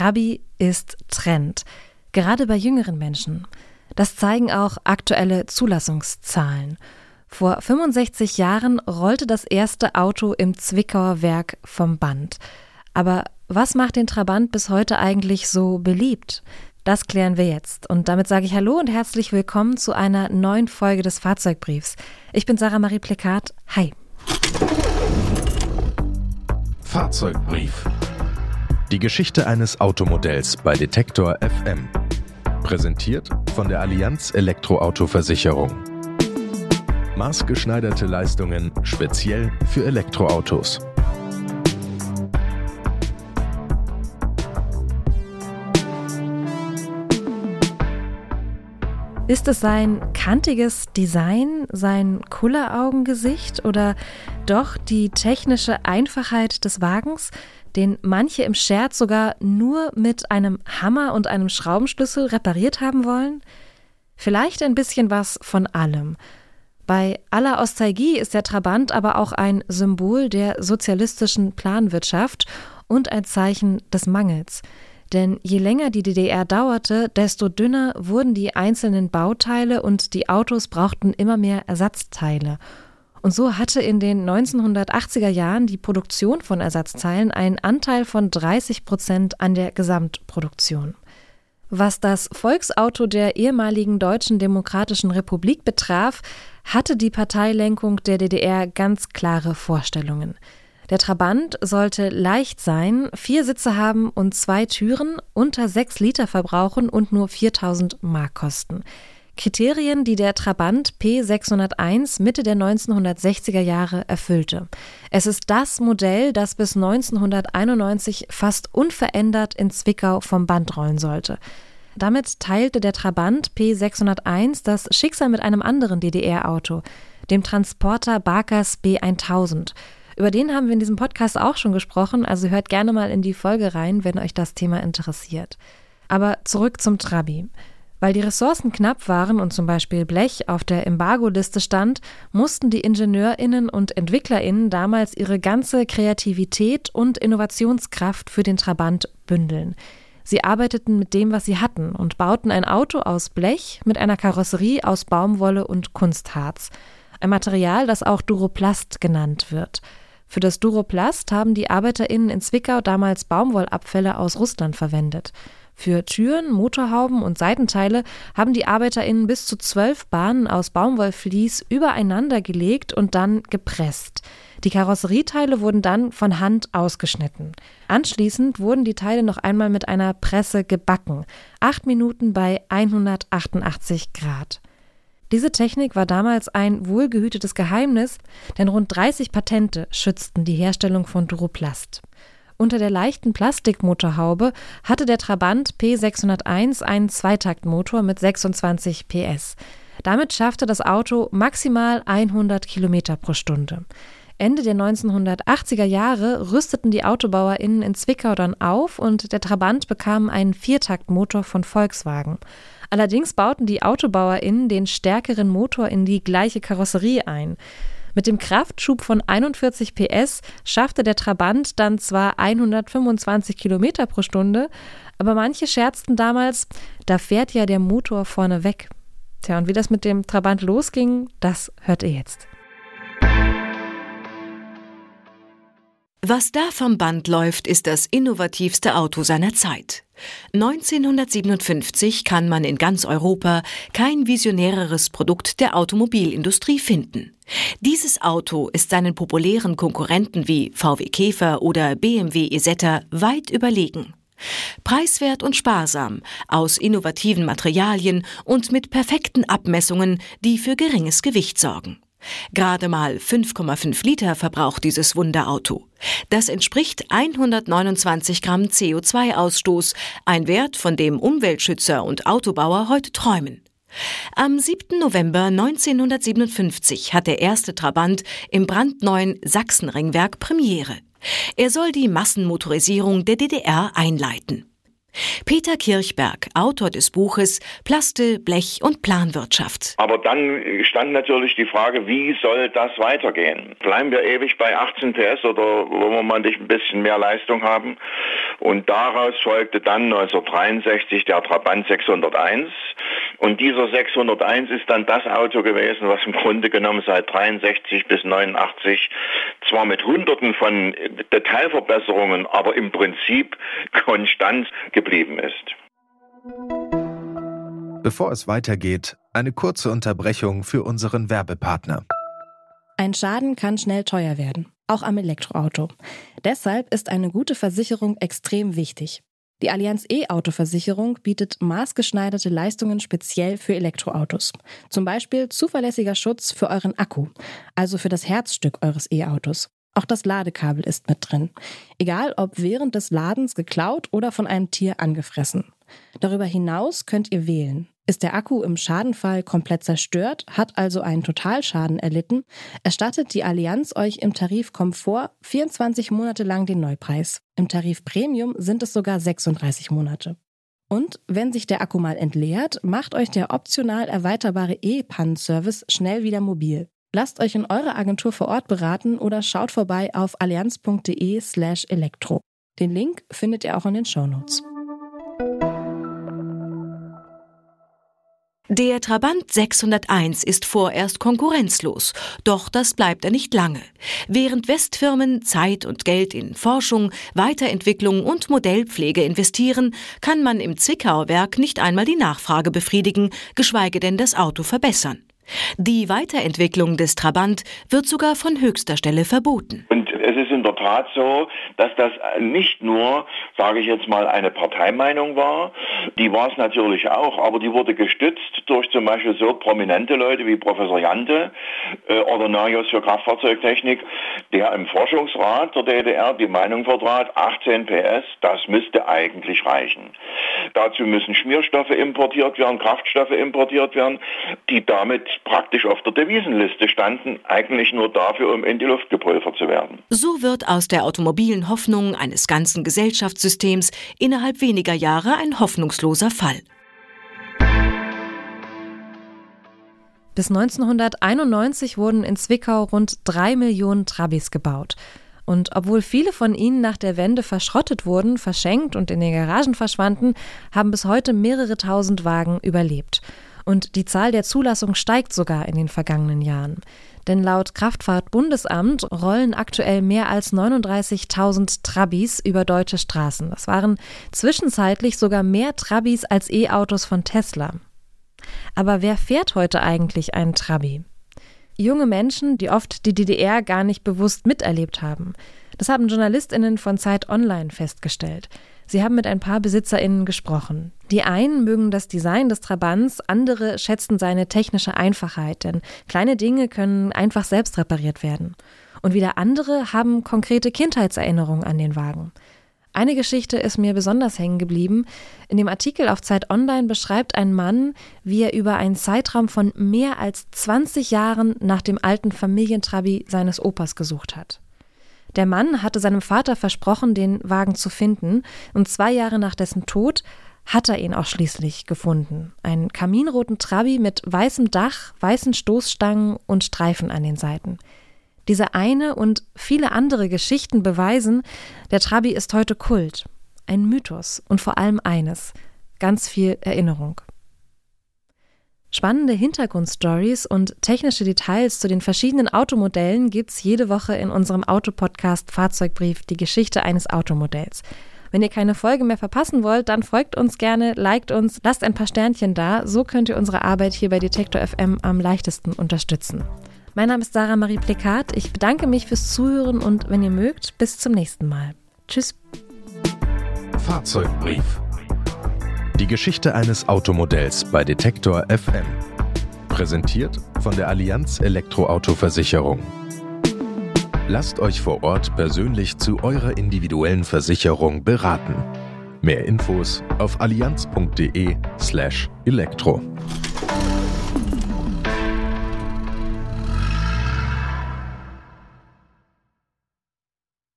Trabi ist Trend, gerade bei jüngeren Menschen. Das zeigen auch aktuelle Zulassungszahlen. Vor 65 Jahren rollte das erste Auto im Zwickauer Werk vom Band. Aber was macht den Trabant bis heute eigentlich so beliebt? Das klären wir jetzt. Und damit sage ich Hallo und herzlich willkommen zu einer neuen Folge des Fahrzeugbriefs. Ich bin Sarah Marie Plekat. Hi. Fahrzeugbrief. Die Geschichte eines Automodells bei Detektor FM. Präsentiert von der Allianz Elektroauto-Versicherung. Maßgeschneiderte Leistungen speziell für Elektroautos. Ist es sein kantiges Design, sein Kulleraugengesicht oder doch die technische Einfachheit des Wagens, den manche im Scherz sogar nur mit einem Hammer und einem Schraubenschlüssel repariert haben wollen? Vielleicht ein bisschen was von allem. Bei aller Ostalgie ist der Trabant aber auch ein Symbol der sozialistischen Planwirtschaft und ein Zeichen des Mangels. Denn je länger die DDR dauerte, desto dünner wurden die einzelnen Bauteile und die Autos brauchten immer mehr Ersatzteile. Und so hatte in den 1980er Jahren die Produktion von Ersatzteilen einen Anteil von 30 Prozent an der Gesamtproduktion. Was das Volksauto der ehemaligen Deutschen Demokratischen Republik betraf, hatte die Parteilenkung der DDR ganz klare Vorstellungen. Der Trabant sollte leicht sein, vier Sitze haben und zwei Türen, unter sechs Liter verbrauchen und nur 4000 Mark kosten. Kriterien, die der Trabant P601 Mitte der 1960er Jahre erfüllte. Es ist das Modell, das bis 1991 fast unverändert in Zwickau vom Band rollen sollte. Damit teilte der Trabant P601 das Schicksal mit einem anderen DDR-Auto, dem Transporter Barkers B1000. Über den haben wir in diesem Podcast auch schon gesprochen, also hört gerne mal in die Folge rein, wenn euch das Thema interessiert. Aber zurück zum Trabi. Weil die Ressourcen knapp waren und zum Beispiel Blech auf der Embargo-Liste stand, mussten die IngenieurInnen und EntwicklerInnen damals ihre ganze Kreativität und Innovationskraft für den Trabant bündeln. Sie arbeiteten mit dem, was sie hatten und bauten ein Auto aus Blech mit einer Karosserie aus Baumwolle und Kunstharz. Ein Material, das auch Duroplast genannt wird. Für das Duroplast haben die ArbeiterInnen in Zwickau damals Baumwollabfälle aus Russland verwendet. Für Türen, Motorhauben und Seitenteile haben die ArbeiterInnen bis zu zwölf Bahnen aus Baumwollvlies übereinander gelegt und dann gepresst. Die Karosserieteile wurden dann von Hand ausgeschnitten. Anschließend wurden die Teile noch einmal mit einer Presse gebacken. Acht Minuten bei 188 Grad. Diese Technik war damals ein wohlgehütetes Geheimnis, denn rund 30 Patente schützten die Herstellung von Duroplast. Unter der leichten Plastikmotorhaube hatte der Trabant P601 einen Zweitaktmotor mit 26 PS. Damit schaffte das Auto maximal 100 Kilometer pro Stunde. Ende der 1980er Jahre rüsteten die AutobauerInnen in Zwickau dann auf und der Trabant bekam einen Viertaktmotor von Volkswagen. Allerdings bauten die AutobauerInnen den stärkeren Motor in die gleiche Karosserie ein. Mit dem Kraftschub von 41 PS schaffte der Trabant dann zwar 125 Kilometer pro Stunde, aber manche scherzten damals, da fährt ja der Motor vorne weg. Tja, und wie das mit dem Trabant losging, das hört ihr jetzt. Was da vom Band läuft, ist das innovativste Auto seiner Zeit. 1957 kann man in ganz Europa kein visionäreres Produkt der Automobilindustrie finden. Dieses Auto ist seinen populären Konkurrenten wie VW Käfer oder BMW Isetta weit überlegen. Preiswert und sparsam, aus innovativen Materialien und mit perfekten Abmessungen, die für geringes Gewicht sorgen. Gerade mal 5,5 Liter verbraucht dieses Wunderauto. Das entspricht 129 Gramm CO2-Ausstoß, ein Wert, von dem Umweltschützer und Autobauer heute träumen. Am 7. November 1957 hat der erste Trabant im brandneuen Sachsenringwerk Premiere. Er soll die Massenmotorisierung der DDR einleiten. Peter Kirchberg, Autor des Buches Plaste, Blech und Planwirtschaft. Aber dann stand natürlich die Frage, wie soll das weitergehen? Bleiben wir ewig bei 18 PS oder wollen wir mal ein bisschen mehr Leistung haben? Und daraus folgte dann 1963 der Trabant 601. Und dieser 601 ist dann das Auto gewesen, was im Grunde genommen seit 63 bis 89 zwar mit Hunderten von Detailverbesserungen, aber im Prinzip konstant geblieben ist. Bevor es weitergeht, eine kurze Unterbrechung für unseren Werbepartner. Ein Schaden kann schnell teuer werden, auch am Elektroauto. Deshalb ist eine gute Versicherung extrem wichtig. Die Allianz E-Auto-Versicherung bietet maßgeschneiderte Leistungen speziell für Elektroautos. Zum Beispiel zuverlässiger Schutz für euren Akku, also für das Herzstück eures E-Autos. Auch das Ladekabel ist mit drin. Egal ob während des Ladens geklaut oder von einem Tier angefressen. Darüber hinaus könnt ihr wählen. Ist der Akku im Schadenfall komplett zerstört, hat also einen Totalschaden erlitten, erstattet die Allianz euch im Tarif Komfort 24 Monate lang den Neupreis. Im Tarif Premium sind es sogar 36 Monate. Und wenn sich der Akku mal entleert, macht euch der optional erweiterbare E-Pannenservice schnell wieder mobil. Lasst euch in eurer Agentur vor Ort beraten oder schaut vorbei auf allianz.de slash elektro. Den Link findet ihr auch in den Shownotes. Der Trabant 601 ist vorerst konkurrenzlos, doch das bleibt er nicht lange. Während Westfirmen Zeit und Geld in Forschung, Weiterentwicklung und Modellpflege investieren, kann man im Zwickauer Werk nicht einmal die Nachfrage befriedigen, geschweige denn das Auto verbessern. Die Weiterentwicklung des Trabant wird sogar von höchster Stelle verboten. Und es ist in der Tat so, dass das nicht nur, sage ich jetzt mal, eine Parteimeinung war, die war es natürlich auch, aber die wurde gestützt durch zum Beispiel so prominente Leute wie Professor Jante äh, oder Narius für Kraftfahrzeugtechnik, der im Forschungsrat der DDR die Meinung vertrat, 18 PS, das müsste eigentlich reichen. Dazu müssen Schmierstoffe importiert werden, Kraftstoffe importiert werden, die damit praktisch auf der Devisenliste standen, eigentlich nur dafür, um in die Luft gepulvert zu werden. So wird aus der automobilen Hoffnung eines ganzen Gesellschaftssystems innerhalb weniger Jahre ein hoffnungsloser Fall. Bis 1991 wurden in Zwickau rund drei Millionen Trabis gebaut. Und obwohl viele von ihnen nach der Wende verschrottet wurden, verschenkt und in den Garagen verschwanden, haben bis heute mehrere tausend Wagen überlebt. Und die Zahl der Zulassungen steigt sogar in den vergangenen Jahren. Denn laut Kraftfahrtbundesamt rollen aktuell mehr als 39.000 Trabis über deutsche Straßen. Das waren zwischenzeitlich sogar mehr Trabis als E-Autos von Tesla. Aber wer fährt heute eigentlich einen Trabi? Junge Menschen, die oft die DDR gar nicht bewusst miterlebt haben. Das haben Journalistinnen von Zeit Online festgestellt. Sie haben mit ein paar BesitzerInnen gesprochen. Die einen mögen das Design des Trabants, andere schätzen seine technische Einfachheit, denn kleine Dinge können einfach selbst repariert werden. Und wieder andere haben konkrete Kindheitserinnerungen an den Wagen. Eine Geschichte ist mir besonders hängen geblieben. In dem Artikel auf Zeit Online beschreibt ein Mann, wie er über einen Zeitraum von mehr als 20 Jahren nach dem alten Familientrabi seines Opas gesucht hat. Der Mann hatte seinem Vater versprochen, den Wagen zu finden, und zwei Jahre nach dessen Tod hat er ihn auch schließlich gefunden. Einen kaminroten Trabi mit weißem Dach, weißen Stoßstangen und Streifen an den Seiten. Diese eine und viele andere Geschichten beweisen, der Trabi ist heute Kult, ein Mythos und vor allem eines, ganz viel Erinnerung. Spannende Hintergrundstories und technische Details zu den verschiedenen Automodellen gibt's jede Woche in unserem Autopodcast Fahrzeugbrief Die Geschichte eines Automodells. Wenn ihr keine Folge mehr verpassen wollt, dann folgt uns gerne, liked uns, lasst ein paar Sternchen da. So könnt ihr unsere Arbeit hier bei Detektor FM am leichtesten unterstützen. Mein Name ist Sarah Marie Plekat. Ich bedanke mich fürs Zuhören und wenn ihr mögt, bis zum nächsten Mal. Tschüss. Fahrzeugbrief die Geschichte eines Automodells bei Detektor FM. Präsentiert von der Allianz Elektroauto-Versicherung. Lasst euch vor Ort persönlich zu eurer individuellen Versicherung beraten. Mehr Infos auf allianz.de/elektro. slash